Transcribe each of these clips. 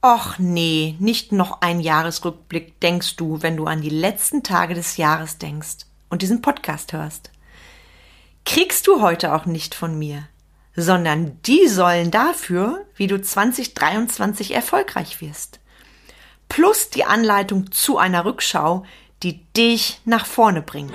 Och nee, nicht noch ein Jahresrückblick denkst du, wenn du an die letzten Tage des Jahres denkst und diesen Podcast hörst. Kriegst du heute auch nicht von mir, sondern die sollen dafür, wie du 2023 erfolgreich wirst. Plus die Anleitung zu einer Rückschau, die dich nach vorne bringt.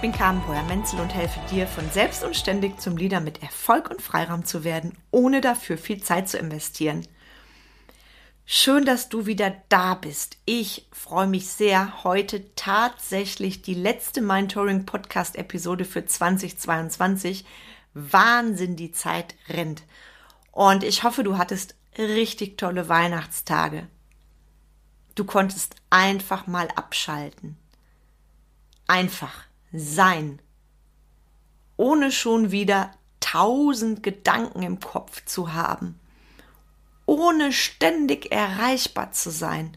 Bin Carmen Breuer-Menzel und helfe dir, von selbst und ständig zum Leader mit Erfolg und Freiraum zu werden, ohne dafür viel Zeit zu investieren. Schön, dass du wieder da bist. Ich freue mich sehr, heute tatsächlich die letzte Mindtouring Podcast Episode für 2022. Wahnsinn, die Zeit rennt. Und ich hoffe, du hattest richtig tolle Weihnachtstage. Du konntest einfach mal abschalten. Einfach sein, ohne schon wieder tausend Gedanken im Kopf zu haben, ohne ständig erreichbar zu sein,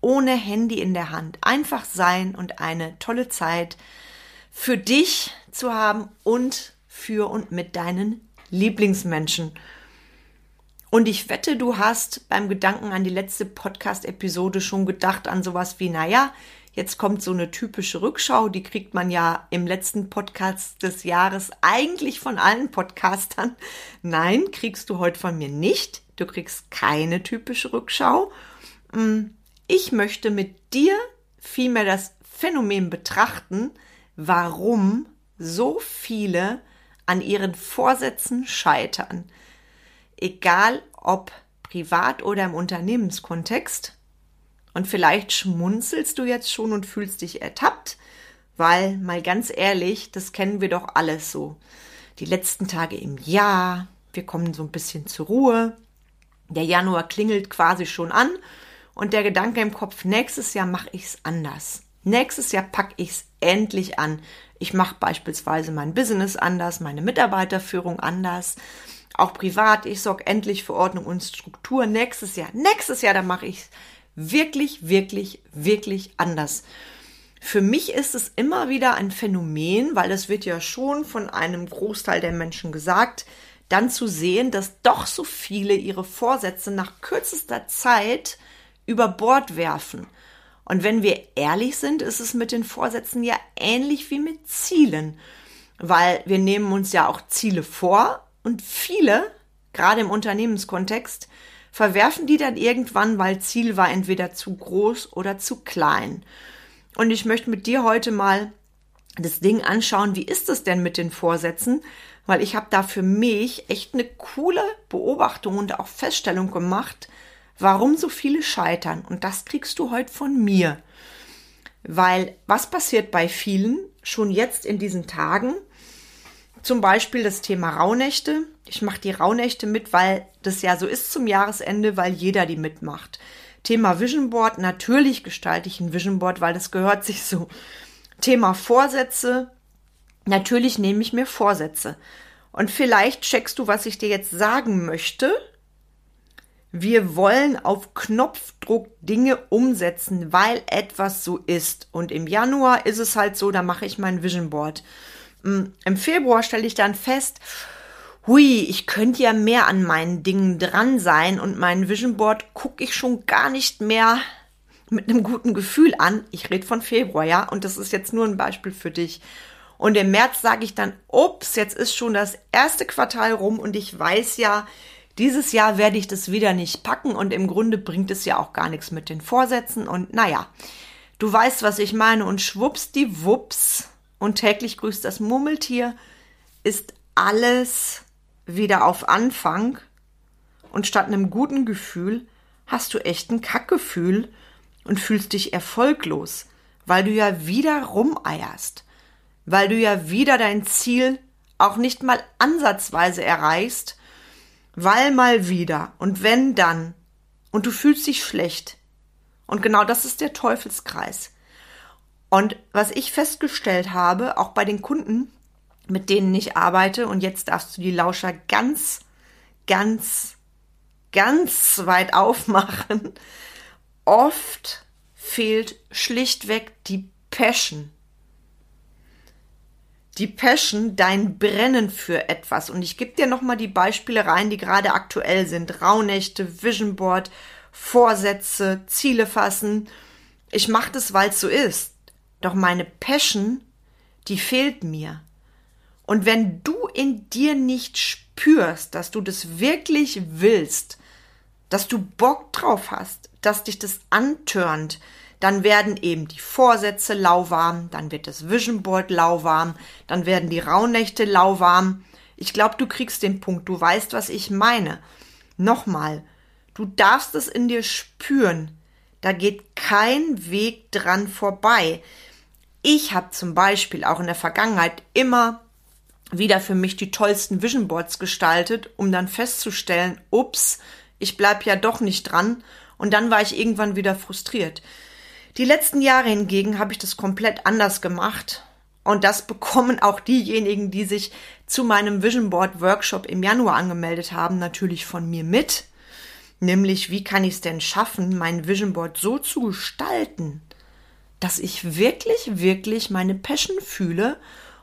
ohne Handy in der Hand, einfach sein und eine tolle Zeit für dich zu haben und für und mit deinen Lieblingsmenschen. Und ich wette, du hast beim Gedanken an die letzte Podcast-Episode schon gedacht an sowas wie, naja, Jetzt kommt so eine typische Rückschau, die kriegt man ja im letzten Podcast des Jahres eigentlich von allen Podcastern. Nein, kriegst du heute von mir nicht. Du kriegst keine typische Rückschau. Mm, ich möchte mit dir vielmehr das Phänomen betrachten, warum so viele an ihren Vorsätzen scheitern. Egal ob privat oder im Unternehmenskontext. Und vielleicht schmunzelst du jetzt schon und fühlst dich ertappt, weil, mal ganz ehrlich, das kennen wir doch alles so. Die letzten Tage im Jahr, wir kommen so ein bisschen zur Ruhe. Der Januar klingelt quasi schon an und der Gedanke im Kopf, nächstes Jahr mache ich es anders. Nächstes Jahr packe ich es endlich an. Ich mache beispielsweise mein Business anders, meine Mitarbeiterführung anders, auch privat. Ich sorge endlich für Ordnung und Struktur. Nächstes Jahr, nächstes Jahr, da mache ich es wirklich, wirklich, wirklich anders. Für mich ist es immer wieder ein Phänomen, weil es wird ja schon von einem Großteil der Menschen gesagt, dann zu sehen, dass doch so viele ihre Vorsätze nach kürzester Zeit über Bord werfen. Und wenn wir ehrlich sind, ist es mit den Vorsätzen ja ähnlich wie mit Zielen, weil wir nehmen uns ja auch Ziele vor und viele, gerade im Unternehmenskontext, verwerfen die dann irgendwann, weil Ziel war entweder zu groß oder zu klein. Und ich möchte mit dir heute mal das Ding anschauen, wie ist es denn mit den Vorsätzen? Weil ich habe da für mich echt eine coole Beobachtung und auch Feststellung gemacht, warum so viele scheitern. Und das kriegst du heute von mir. Weil was passiert bei vielen schon jetzt in diesen Tagen? Zum Beispiel das Thema Rauhnächte. Ich mache die Rauhnächte mit, weil das ja so ist zum Jahresende, weil jeder die mitmacht. Thema Vision Board, natürlich gestalte ich ein Vision Board, weil das gehört sich so. Thema Vorsätze, natürlich nehme ich mir Vorsätze. Und vielleicht checkst du, was ich dir jetzt sagen möchte. Wir wollen auf Knopfdruck Dinge umsetzen, weil etwas so ist. Und im Januar ist es halt so, da mache ich mein Vision Board. Hm, Im Februar stelle ich dann fest, hui, ich könnte ja mehr an meinen Dingen dran sein und mein Vision Board gucke ich schon gar nicht mehr mit einem guten Gefühl an. Ich rede von Februar, ja, und das ist jetzt nur ein Beispiel für dich. Und im März sage ich dann, ups, jetzt ist schon das erste Quartal rum und ich weiß ja, dieses Jahr werde ich das wieder nicht packen und im Grunde bringt es ja auch gar nichts mit den Vorsätzen und naja, du weißt, was ich meine und schwupps die Wups und täglich grüßt das Murmeltier, ist alles wieder auf Anfang. Und statt einem guten Gefühl hast du echt ein Kackgefühl und fühlst dich erfolglos, weil du ja wieder rumeierst, weil du ja wieder dein Ziel auch nicht mal ansatzweise erreichst, weil mal wieder und wenn dann. Und du fühlst dich schlecht. Und genau das ist der Teufelskreis. Und was ich festgestellt habe, auch bei den Kunden, mit denen ich arbeite, und jetzt darfst du die Lauscher ganz, ganz, ganz weit aufmachen, oft fehlt schlichtweg die Passion. Die Passion, dein Brennen für etwas. Und ich gebe dir nochmal die Beispiele rein, die gerade aktuell sind. Rauhnächte, Vision Board, Vorsätze, Ziele fassen. Ich mache das, weil es so ist. Doch meine Passion, die fehlt mir. Und wenn du in dir nicht spürst, dass du das wirklich willst, dass du Bock drauf hast, dass dich das antörnt, dann werden eben die Vorsätze lauwarm, dann wird das Vision Board lauwarm, dann werden die Rauhnächte lauwarm. Ich glaube, du kriegst den Punkt, du weißt, was ich meine. Nochmal, du darfst es in dir spüren. Da geht kein Weg dran vorbei. Ich habe zum Beispiel auch in der Vergangenheit immer wieder für mich die tollsten Vision Boards gestaltet, um dann festzustellen, ups, ich bleib ja doch nicht dran. Und dann war ich irgendwann wieder frustriert. Die letzten Jahre hingegen habe ich das komplett anders gemacht. Und das bekommen auch diejenigen, die sich zu meinem Vision Board Workshop im Januar angemeldet haben, natürlich von mir mit. Nämlich, wie kann ich es denn schaffen, mein Vision Board so zu gestalten, dass ich wirklich, wirklich meine Passion fühle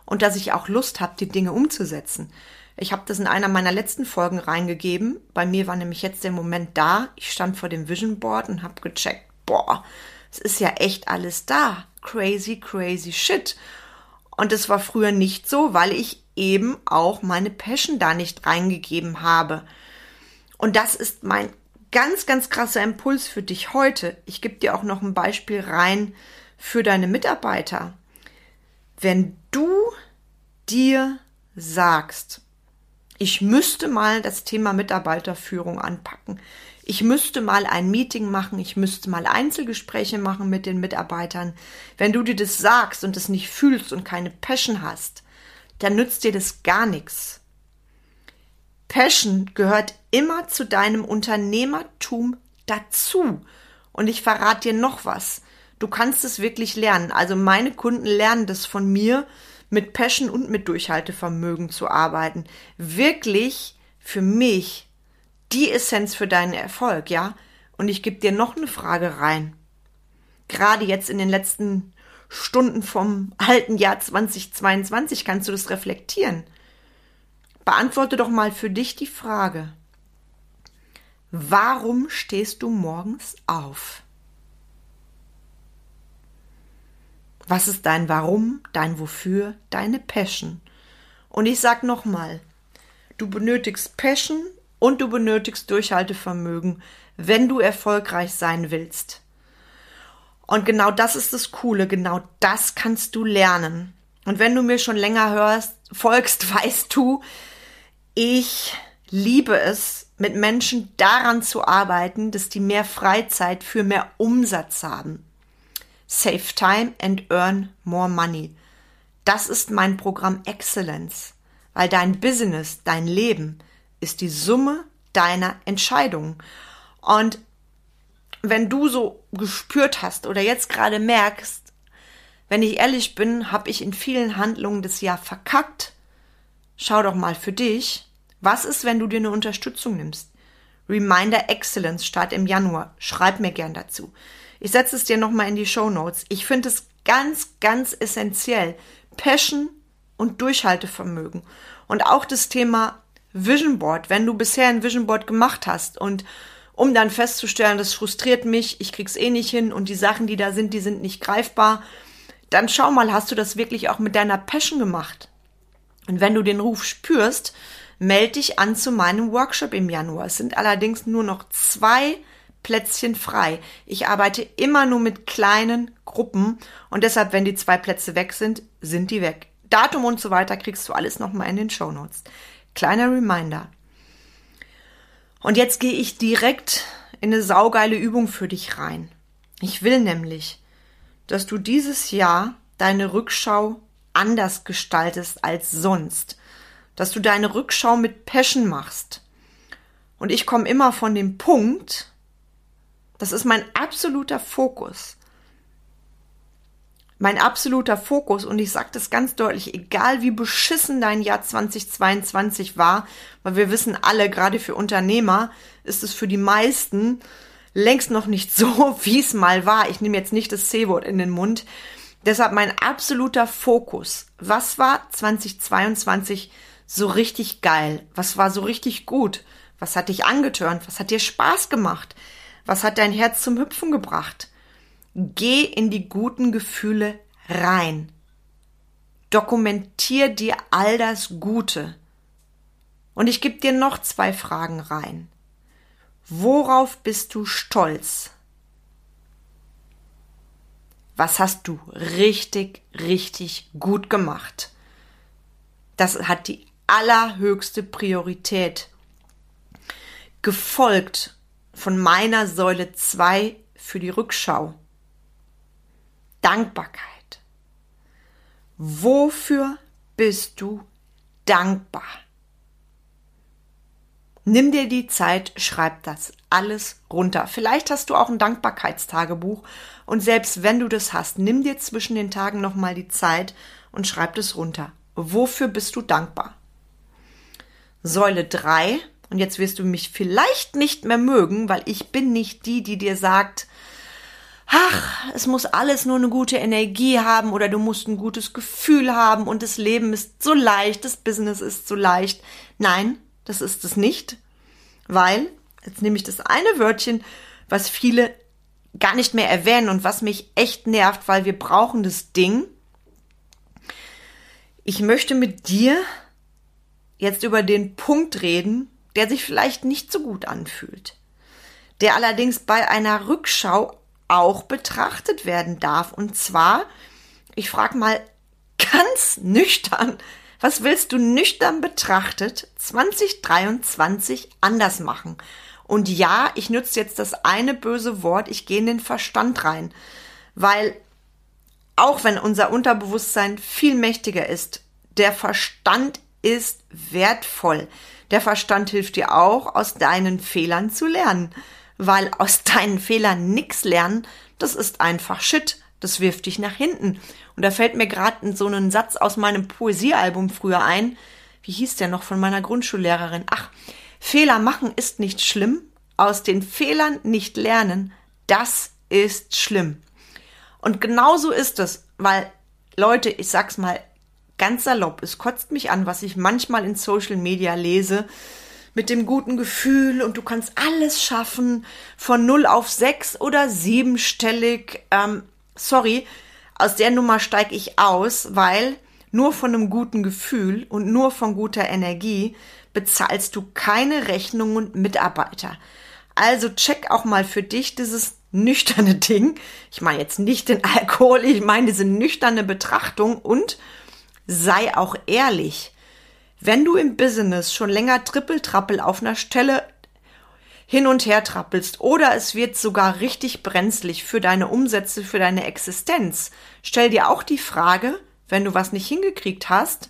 und dass ich auch Lust habe, die Dinge umzusetzen. Ich habe das in einer meiner letzten Folgen reingegeben. Bei mir war nämlich jetzt der Moment da. Ich stand vor dem Vision Board und habe gecheckt, boah, es ist ja echt alles da. Crazy, crazy shit. Und es war früher nicht so, weil ich eben auch meine Passion da nicht reingegeben habe. Und das ist mein ganz, ganz krasser Impuls für dich heute. Ich gebe dir auch noch ein Beispiel rein für deine Mitarbeiter. Wenn du dir sagst, ich müsste mal das Thema Mitarbeiterführung anpacken. Ich müsste mal ein Meeting machen, ich müsste mal Einzelgespräche machen mit den Mitarbeitern. Wenn du dir das sagst und es nicht fühlst und keine Passion hast, dann nützt dir das gar nichts. Passion gehört immer zu deinem Unternehmertum dazu. Und ich verrate dir noch was. Du kannst es wirklich lernen. Also meine Kunden lernen das von mir, mit Passion und mit Durchhaltevermögen zu arbeiten. Wirklich für mich die Essenz für deinen Erfolg, ja? Und ich gebe dir noch eine Frage rein. Gerade jetzt in den letzten Stunden vom alten Jahr 2022 kannst du das reflektieren. Beantworte doch mal für dich die Frage. Warum stehst du morgens auf? Was ist dein Warum, dein Wofür, deine Passion? Und ich sag nochmal, du benötigst Passion und du benötigst Durchhaltevermögen, wenn du erfolgreich sein willst. Und genau das ist das Coole, genau das kannst du lernen. Und wenn du mir schon länger hörst, folgst, weißt du, ich liebe es, mit Menschen daran zu arbeiten, dass die mehr Freizeit für mehr Umsatz haben. Save Time and Earn More Money. Das ist mein Programm Excellence, weil dein Business, dein Leben ist die Summe deiner Entscheidungen. Und wenn du so gespürt hast oder jetzt gerade merkst, wenn ich ehrlich bin, habe ich in vielen Handlungen das Jahr verkackt. Schau doch mal für dich, was ist, wenn du dir eine Unterstützung nimmst? Reminder Excellence Start im Januar. Schreib mir gern dazu. Ich setze es dir nochmal in die Show Notes. Ich finde es ganz, ganz essentiell. Passion und Durchhaltevermögen. Und auch das Thema Vision Board. Wenn du bisher ein Vision Board gemacht hast und um dann festzustellen, das frustriert mich, ich krieg's eh nicht hin und die Sachen, die da sind, die sind nicht greifbar, dann schau mal, hast du das wirklich auch mit deiner Passion gemacht? Und wenn du den Ruf spürst, melde dich an zu meinem Workshop im Januar. Es sind allerdings nur noch zwei Plätzchen frei. Ich arbeite immer nur mit kleinen Gruppen und deshalb, wenn die zwei Plätze weg sind, sind die weg. Datum und so weiter kriegst du alles nochmal in den Show Notes. Kleiner Reminder. Und jetzt gehe ich direkt in eine saugeile Übung für dich rein. Ich will nämlich, dass du dieses Jahr deine Rückschau anders gestaltest als sonst. Dass du deine Rückschau mit Passion machst. Und ich komme immer von dem Punkt, Das ist mein absoluter Fokus. Mein absoluter Fokus, und ich sage das ganz deutlich, egal wie beschissen dein Jahr 2022 war, weil wir wissen alle, gerade für Unternehmer ist es für die meisten längst noch nicht so, wie es mal war. Ich nehme jetzt nicht das C-Wort in den Mund. Deshalb mein absoluter Fokus. Was war 2022 so richtig geil? Was war so richtig gut? Was hat dich angetörnt? Was hat dir Spaß gemacht? Was hat dein Herz zum Hüpfen gebracht? Geh in die guten Gefühle rein. Dokumentier dir all das Gute. Und ich gebe dir noch zwei Fragen rein. Worauf bist du stolz? Was hast du richtig, richtig gut gemacht? Das hat die allerhöchste Priorität. Gefolgt von meiner Säule 2 für die Rückschau. Dankbarkeit. Wofür bist du dankbar? Nimm dir die Zeit, schreib das alles runter. Vielleicht hast du auch ein Dankbarkeitstagebuch und selbst wenn du das hast, nimm dir zwischen den Tagen nochmal die Zeit und schreib das runter. Wofür bist du dankbar? Säule 3, und jetzt wirst du mich vielleicht nicht mehr mögen, weil ich bin nicht die, die dir sagt, ach, es muss alles nur eine gute Energie haben oder du musst ein gutes Gefühl haben und das Leben ist so leicht, das Business ist so leicht. Nein, das ist es nicht, weil, jetzt nehme ich das eine Wörtchen, was viele gar nicht mehr erwähnen und was mich echt nervt, weil wir brauchen das Ding. Ich möchte mit dir jetzt über den Punkt reden, der sich vielleicht nicht so gut anfühlt, der allerdings bei einer Rückschau auch betrachtet werden darf. Und zwar, ich frage mal ganz nüchtern, was willst du nüchtern betrachtet 2023 anders machen? Und ja, ich nutze jetzt das eine böse Wort, ich gehe in den Verstand rein, weil auch wenn unser Unterbewusstsein viel mächtiger ist, der Verstand ist wertvoll. Der Verstand hilft dir auch, aus deinen Fehlern zu lernen, weil aus deinen Fehlern nichts lernen, das ist einfach Shit das wirft dich nach hinten. Und da fällt mir gerade so ein Satz aus meinem Poesiealbum früher ein. Wie hieß der noch von meiner Grundschullehrerin? Ach, Fehler machen ist nicht schlimm. Aus den Fehlern nicht lernen, das ist schlimm. Und genauso ist es, weil Leute, ich sag's mal ganz salopp, es kotzt mich an, was ich manchmal in Social Media lese, mit dem guten Gefühl und du kannst alles schaffen, von 0 auf 6 oder siebenstellig. Ähm, sorry, aus der Nummer steige ich aus, weil nur von einem guten Gefühl und nur von guter Energie bezahlst du keine Rechnung und Mitarbeiter. Also check auch mal für dich dieses nüchterne Ding. Ich meine jetzt nicht den Alkohol, ich meine diese nüchterne Betrachtung und sei auch ehrlich. Wenn du im Business schon länger Trippeltrappel auf einer Stelle hin und her trappelst oder es wird sogar richtig brenzlig für deine Umsätze, für deine Existenz, stell dir auch die Frage, wenn du was nicht hingekriegt hast,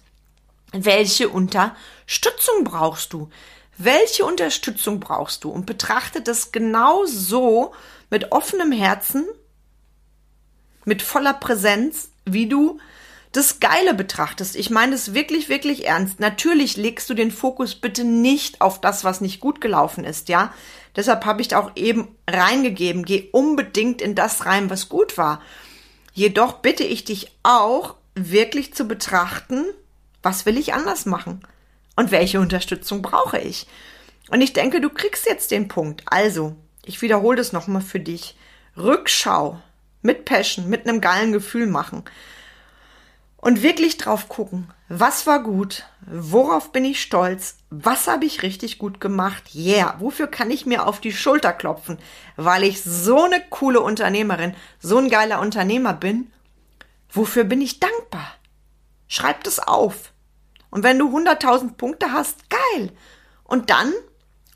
welche Unterstützung brauchst du? Welche Unterstützung brauchst du? Und betrachte das genau so mit offenem Herzen, mit voller Präsenz, wie du das Geile betrachtest. Ich meine es wirklich, wirklich ernst. Natürlich legst du den Fokus bitte nicht auf das, was nicht gut gelaufen ist, ja. Deshalb habe ich da auch eben reingegeben. Geh unbedingt in das rein, was gut war. Jedoch bitte ich dich auch, wirklich zu betrachten, was will ich anders machen? Und welche Unterstützung brauche ich? Und ich denke, du kriegst jetzt den Punkt. Also, ich wiederhole das nochmal für dich. Rückschau mit Passion, mit einem geilen Gefühl machen und wirklich drauf gucken, was war gut, worauf bin ich stolz, was habe ich richtig gut gemacht, yeah, wofür kann ich mir auf die Schulter klopfen, weil ich so eine coole Unternehmerin, so ein geiler Unternehmer bin, wofür bin ich dankbar? Schreib das auf. Und wenn du 100.000 Punkte hast, geil. Und dann,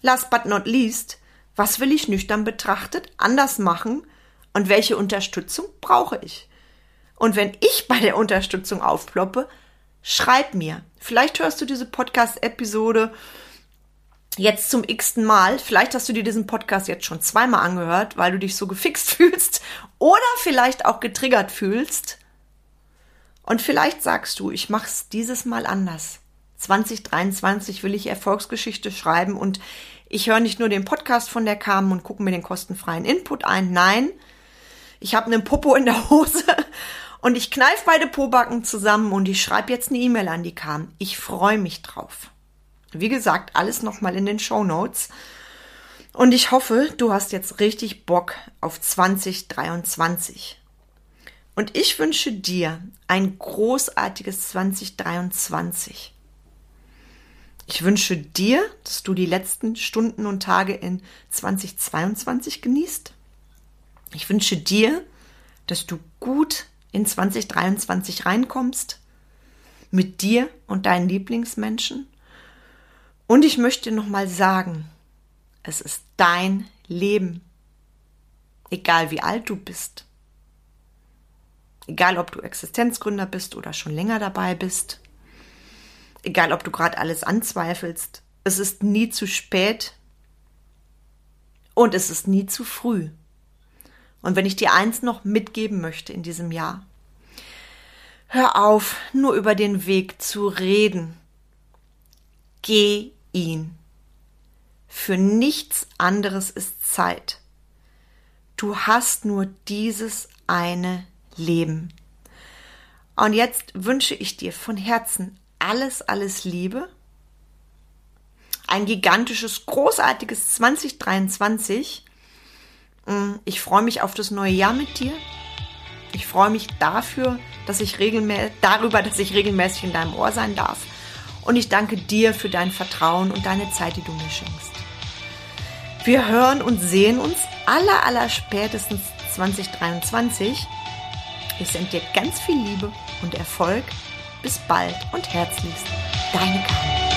last but not least, was will ich nüchtern betrachtet anders machen und welche Unterstützung brauche ich? Und wenn ich bei der Unterstützung aufploppe, schreib mir. Vielleicht hörst du diese Podcast-Episode jetzt zum x-ten Mal. Vielleicht hast du dir diesen Podcast jetzt schon zweimal angehört, weil du dich so gefixt fühlst oder vielleicht auch getriggert fühlst. Und vielleicht sagst du, ich mach's dieses Mal anders. 2023 will ich Erfolgsgeschichte schreiben und ich höre nicht nur den Podcast von der Carmen und gucke mir den kostenfreien Input ein. Nein, ich habe einen Popo in der Hose und ich kneife beide Pobacken zusammen und ich schreibe jetzt eine E-Mail an die Carmen. Ich freue mich drauf. Wie gesagt, alles nochmal in den Show Notes. Und ich hoffe, du hast jetzt richtig Bock auf 2023. Und ich wünsche dir ein großartiges 2023. Ich wünsche dir, dass du die letzten Stunden und Tage in 2022 genießt. Ich wünsche dir, dass du gut in 2023 reinkommst, mit dir und deinen Lieblingsmenschen und ich möchte nochmal sagen, es ist dein Leben. Egal wie alt du bist. Egal ob du Existenzgründer bist oder schon länger dabei bist. Egal ob du gerade alles anzweifelst. Es ist nie zu spät. Und es ist nie zu früh. Und wenn ich dir eins noch mitgeben möchte in diesem Jahr, hör auf, nur über den Weg zu reden. Geh ihn. Für nichts anderes ist Zeit. Du hast nur dieses eine Leben. Und jetzt wünsche ich dir von Herzen alles, alles Liebe. Ein gigantisches, großartiges 2023. Mm, ich freue mich auf das neue Jahr mit dir. Ich freue mich dafür, dass ich regelmäßig, darüber, dass ich regelmäßig in deinem Ohr sein darf und ich danke dir für dein Vertrauen und deine Zeit, die du mir schenkst. Wir hören und sehen uns aller, aller spätestens 2023. Ich sende dir ganz viel Liebe und Erfolg. Bis bald und herzlichst, deine Karin.